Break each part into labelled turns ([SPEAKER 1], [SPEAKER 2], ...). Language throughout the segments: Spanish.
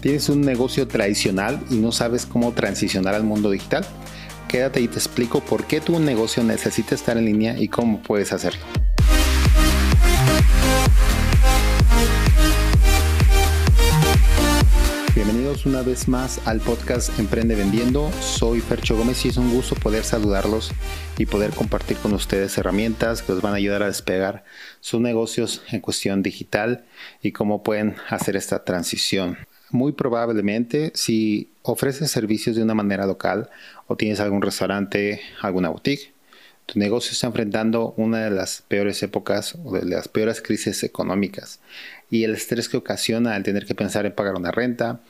[SPEAKER 1] ¿Tienes un negocio tradicional y no sabes cómo transicionar al mundo digital? Quédate y te explico por qué tu negocio necesita estar en línea y cómo puedes hacerlo. Bienvenidos una vez más al podcast Emprende Vendiendo. Soy Fercho Gómez y es un gusto poder saludarlos y poder compartir con ustedes herramientas que os van a ayudar a despegar sus negocios en cuestión digital y cómo pueden hacer esta transición muy probablemente si ofreces servicios de una manera local o tienes algún restaurante, alguna boutique, tu negocio está enfrentando una de las peores épocas o de las peores crisis económicas. Y el estrés que ocasiona al tener que pensar en pagar una renta,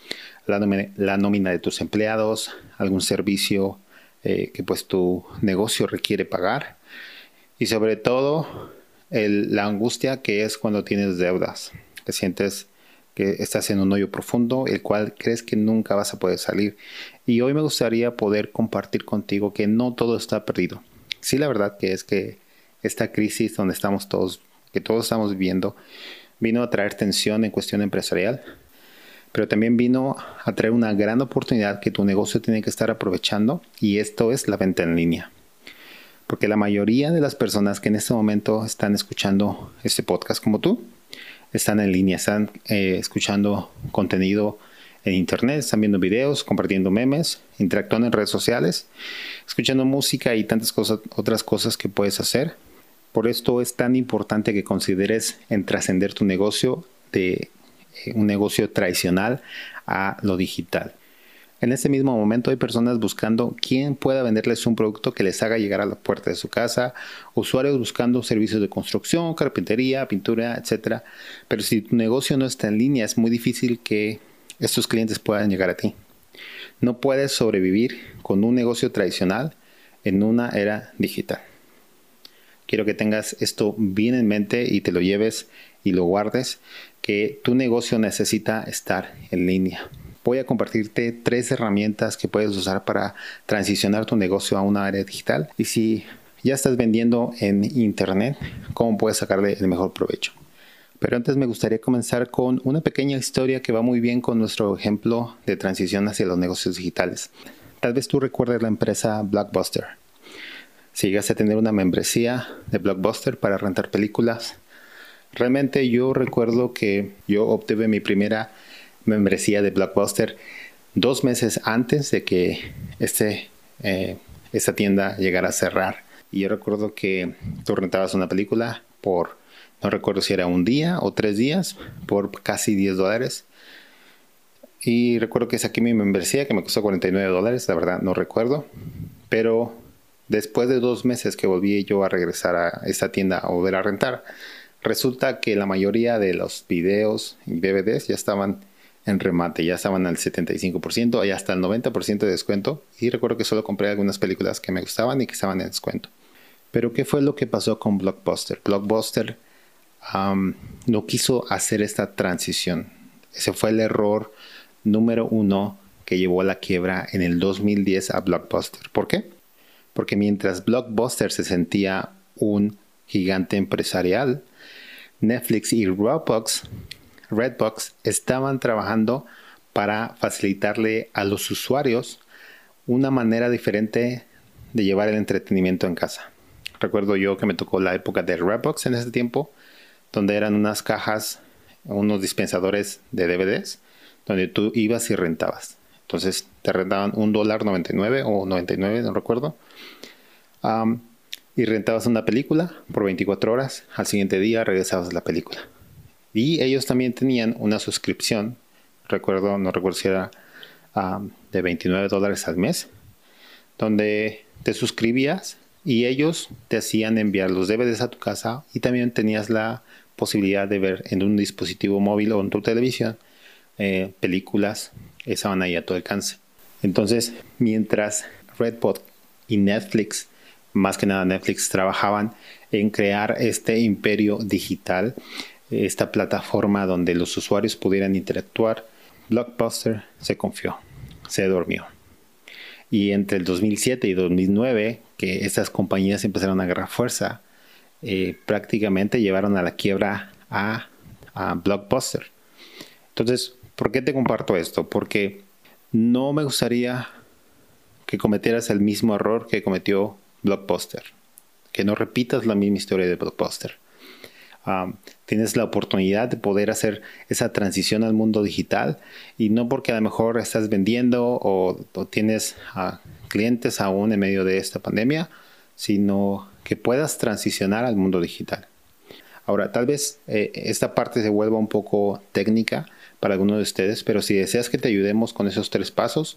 [SPEAKER 1] la, nómina, de tus empleados, algún servicio eh, que pues tu negocio requiere pagar. Y sobre todo la angustia que es cuando tienes deudas, que sientes que estás en un hoyo profundo, el cual crees que nunca vas a poder salir. Y hoy me gustaría poder compartir contigo que no todo está perdido. Sí, la verdad que es que esta crisis donde estamos todos, que todos estamos viviendo, vino a traer tensión en cuestión empresarial, pero también vino a traer una gran oportunidad que tu negocio tiene que estar aprovechando y esto es la venta en línea. Porque la mayoría de las personas que en este momento están escuchando este podcast como tú, están en línea, están eh, escuchando contenido en internet, están viendo videos, compartiendo memes, interactuando en redes sociales, escuchando música y tantas cosas, otras cosas que puedes hacer. Por esto es tan importante que consideres en trascender tu negocio de eh, un negocio tradicional a lo digital. En este mismo momento hay personas buscando quién pueda venderles un producto que les haga llegar a la puerta de su casa, usuarios buscando servicios de construcción, carpintería, pintura, etc. Pero si tu negocio no está en línea, es muy difícil que estos clientes puedan llegar a ti. No puedes sobrevivir con un negocio tradicional en una era digital. Quiero que tengas esto bien en mente y te lo lleves y lo guardes, que tu negocio necesita estar en línea voy a compartirte tres herramientas que puedes usar para transicionar tu negocio a una área digital. Y si ya estás vendiendo en internet, cómo puedes sacarle el mejor provecho. Pero antes me gustaría comenzar con una pequeña historia que va muy bien con nuestro ejemplo de transición hacia los negocios digitales. Tal vez tú recuerdes la empresa Blockbuster. Si llegas a tener una membresía de Blockbuster para rentar películas, realmente yo recuerdo que yo obtuve mi primera membresía de Blockbuster dos meses antes de que este, eh, esta tienda llegara a cerrar. Y yo recuerdo que tú rentabas una película por, no recuerdo si era un día o tres días, por casi 10 dólares. Y recuerdo que saqué mi membresía que me costó 49 dólares, la verdad no recuerdo. Pero después de dos meses que volví yo a regresar a esta tienda a volver a rentar, resulta que la mayoría de los videos y DVDs ya estaban en remate. Ya estaban al 75% y hasta el 90% de descuento. Y recuerdo que solo compré algunas películas que me gustaban y que estaban en descuento. Pero ¿qué fue lo que pasó con Blockbuster? Blockbuster no quiso hacer esta transición. Ese fue el error número uno que llevó a la quiebra en el 2010 a Blockbuster. ¿Por qué? Porque mientras Blockbuster se sentía un gigante empresarial, Netflix y Roblox Redbox estaban trabajando para facilitarle a los usuarios una manera diferente de llevar el entretenimiento en casa. Recuerdo yo que me tocó la época de Redbox en ese tiempo, donde eran unas cajas, unos dispensadores de DVDs, donde tú ibas y rentabas. Entonces te rentaban un dólar 99 o 99, no recuerdo. y rentabas una película por 24 horas. Al siguiente día regresabas a la película. Y ellos también tenían una suscripción, recuerdo, no recuerdo si era de 29 dólares al mes, donde te suscribías y ellos te hacían enviar los DVDs a tu casa y también tenías la posibilidad de ver en un dispositivo móvil o en tu televisión eh, películas estaban ahí a tu alcance. Entonces, mientras Redbot y Netflix, más que nada Netflix, trabajaban en crear este imperio digital, esta plataforma donde los usuarios pudieran interactuar, Blockbuster se confió, se durmió. Y entre el 2007 y 2009, que estas compañías empezaron a agarrar fuerza, eh, prácticamente llevaron a la quiebra a, a Blockbuster. Entonces, ¿Por qué te comparto esto? Porque no me gustaría que cometieras el mismo error que cometió Blockbuster, que no repitas la misma historia de Blockbuster. Tienes la oportunidad de poder hacer esa transición al mundo digital y no porque a lo mejor estás vendiendo o, tienes clientes aún en medio de esta pandemia, sino que puedas transicionar al mundo digital. Ahora, tal vez eh, esta parte se vuelva un poco técnica para alguno de ustedes, pero si deseas que te ayudemos con esos tres pasos,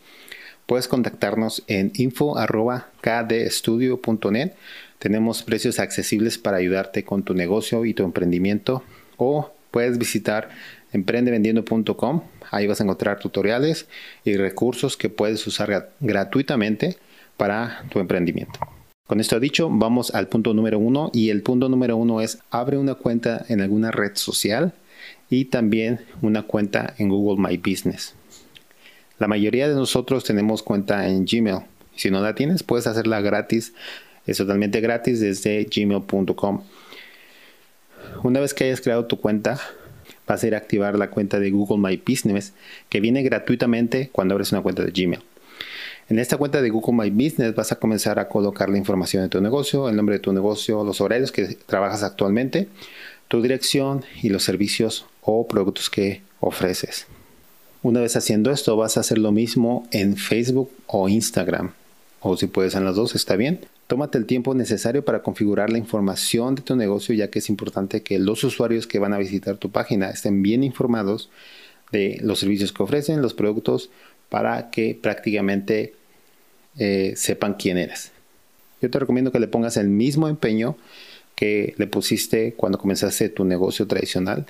[SPEAKER 1] puedes contactarnos en info.kdstudio.net. Tenemos precios accesibles para ayudarte con tu negocio y tu emprendimiento o puedes visitar emprendevendiendo.com. Ahí vas a encontrar tutoriales y recursos que puedes usar gratuitamente para tu emprendimiento. Con esto dicho, vamos al punto número uno y el punto número uno es abre una cuenta en alguna red social y también una cuenta en Google My Business. La mayoría de nosotros tenemos cuenta en Gmail. Si no la tienes, puedes hacerla gratis. Es totalmente gratis desde gmail.com. Una vez que hayas creado tu cuenta, vas a ir a activar la cuenta de Google My Business que viene gratuitamente cuando abres una cuenta de Gmail. En esta cuenta de Google My Business vas a comenzar a colocar la información de tu negocio, el nombre de tu negocio, los horarios que trabajas actualmente, tu dirección y los servicios o productos que ofreces. Una vez haciendo esto, vas a hacer lo mismo en Facebook o Instagram. O si puedes en las dos, está bien. Tómate el tiempo necesario para configurar la información de tu negocio, ya que es importante que los usuarios que van a visitar tu página estén bien informados de los servicios que ofrecen, los productos, para que prácticamente eh, sepan quién eres. Yo te recomiendo que le pongas el mismo empeño que le pusiste cuando comenzaste tu negocio tradicional,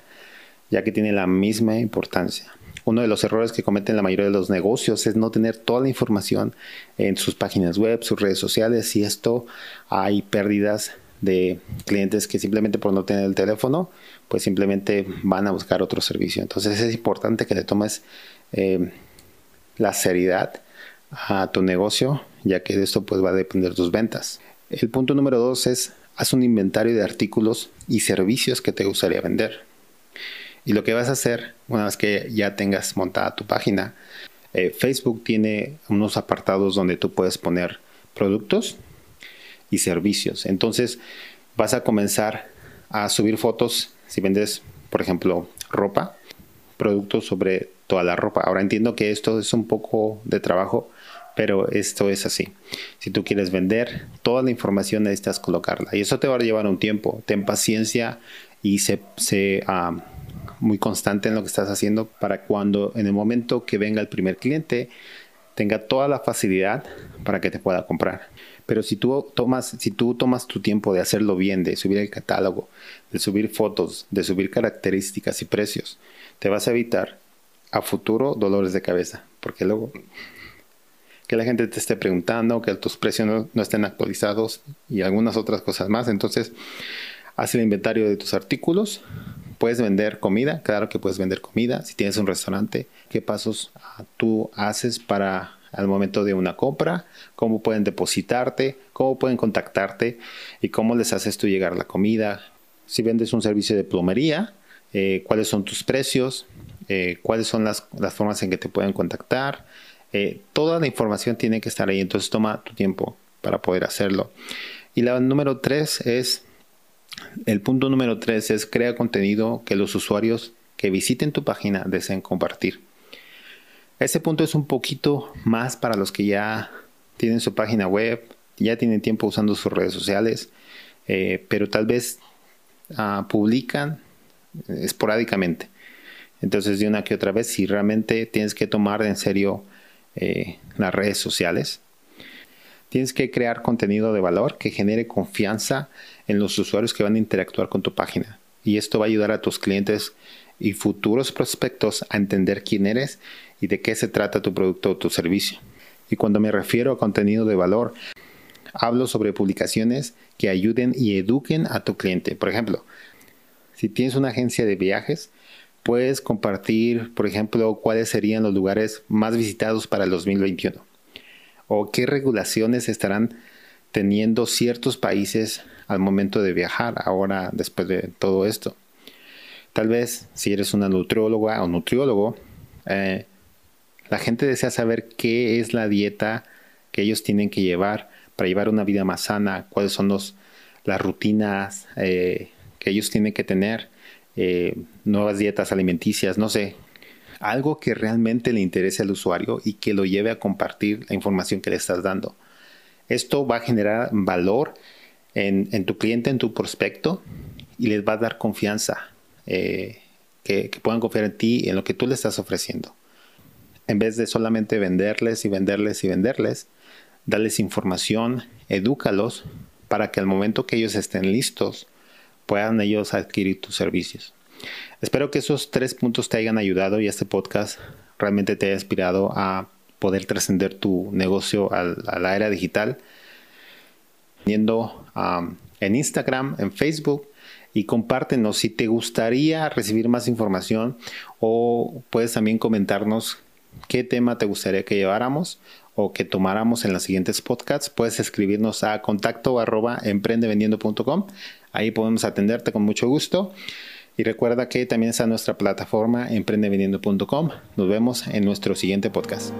[SPEAKER 1] ya que tiene la misma importancia. Uno de los errores que cometen la mayoría de los negocios es no tener toda la información en sus páginas web, sus redes sociales, y esto hay pérdidas de clientes que simplemente por no tener el teléfono, pues simplemente van a buscar otro servicio. Entonces es importante que le tomes eh, la seriedad a tu negocio, ya que de esto pues va a depender tus ventas. El punto número dos es haz un inventario de artículos y servicios que te gustaría vender. Y lo que vas a hacer una vez que ya tengas montada tu página, eh, Facebook tiene unos apartados donde tú puedes poner productos y servicios. Entonces vas a comenzar a subir fotos si vendes, por ejemplo, ropa, productos sobre toda la ropa. Ahora entiendo que esto es un poco de trabajo pero esto es así. Si tú quieres vender, toda la información necesitas colocarla. Y eso te va a llevar un tiempo. Ten paciencia y sé, ah, muy constante en lo que estás haciendo para cuando en el momento que venga el primer cliente tenga toda la facilidad para que te pueda comprar. Pero si tú tomas, si tú tomas tu tiempo de hacerlo bien, de subir el catálogo, de subir fotos, de subir características y precios, te vas a evitar a futuro dolores de cabeza, porque luego que la gente te esté preguntando, que tus precios no, estén actualizados y algunas otras cosas más. Entonces, haz el inventario de tus artículos. Puedes vender comida, claro que puedes vender comida. Si tienes un restaurante, ¿qué pasos ah, tú haces para al momento de una compra? ¿Cómo pueden depositarte? ¿Cómo pueden contactarte? ¿Y cómo les haces tú llegar la comida? Si vendes un servicio de plomería, eh, ¿cuáles son tus precios? Eh, ¿Cuáles son las, las formas en que te pueden contactar? Eh, toda la información tiene que estar ahí, entonces toma tu tiempo para poder hacerlo. Y la número tres es, el punto número tres es crea contenido que los usuarios que visiten tu página deseen compartir. Este punto es un poquito más para los que ya tienen su página web, ya tienen tiempo usando sus redes sociales, eh, pero tal vez ah, publican esporádicamente. Entonces, de una que otra vez, si realmente tienes que tomar en serio eh, las redes sociales. Tienes que crear contenido de valor que genere confianza en los usuarios que van a interactuar con tu página. Y esto va a ayudar a tus clientes y futuros prospectos a entender quién eres y de qué se trata tu producto o tu servicio. Y cuando me refiero a contenido de valor, hablo sobre publicaciones que ayuden y eduquen a tu cliente. Por ejemplo, si tienes una agencia de viajes, puedes compartir, por ejemplo, cuáles serían los lugares más visitados para el 2021 o qué regulaciones estarán teniendo ciertos países al momento de viajar ahora después de todo esto. Tal vez si eres una nutrióloga o nutriólogo, Eh, la gente desea saber qué es la dieta que ellos tienen que llevar para llevar una vida más sana, cuáles son los, las rutinas eh, que ellos tienen que tener, eh, nuevas dietas alimenticias, no sé, algo que realmente le interese al usuario y que lo lleve a compartir la información que le estás dando. Esto va a generar valor en, tu cliente, en tu prospecto y les va a dar confianza, eh, que, que puedan confiar en ti y en lo que tú le estás ofreciendo. En vez de solamente venderles y venderles y venderles, darles información, edúcalos para que al momento que ellos estén listos puedan ellos adquirir tus servicios. Espero que esos tres puntos te hayan ayudado y este podcast realmente te haya inspirado a poder trascender tu negocio a la era digital. Viendo en Instagram, en Facebook y compártenos si te gustaría recibir más información o puedes también comentarnos qué tema te gustaría que lleváramos o que tomáramos en los siguientes podcasts, puedes escribirnos a contacto arroba. Ahí podemos atenderte con mucho gusto. Y recuerda que también está nuestra plataforma emprendevendiendo.com. Nos vemos en nuestro siguiente podcast.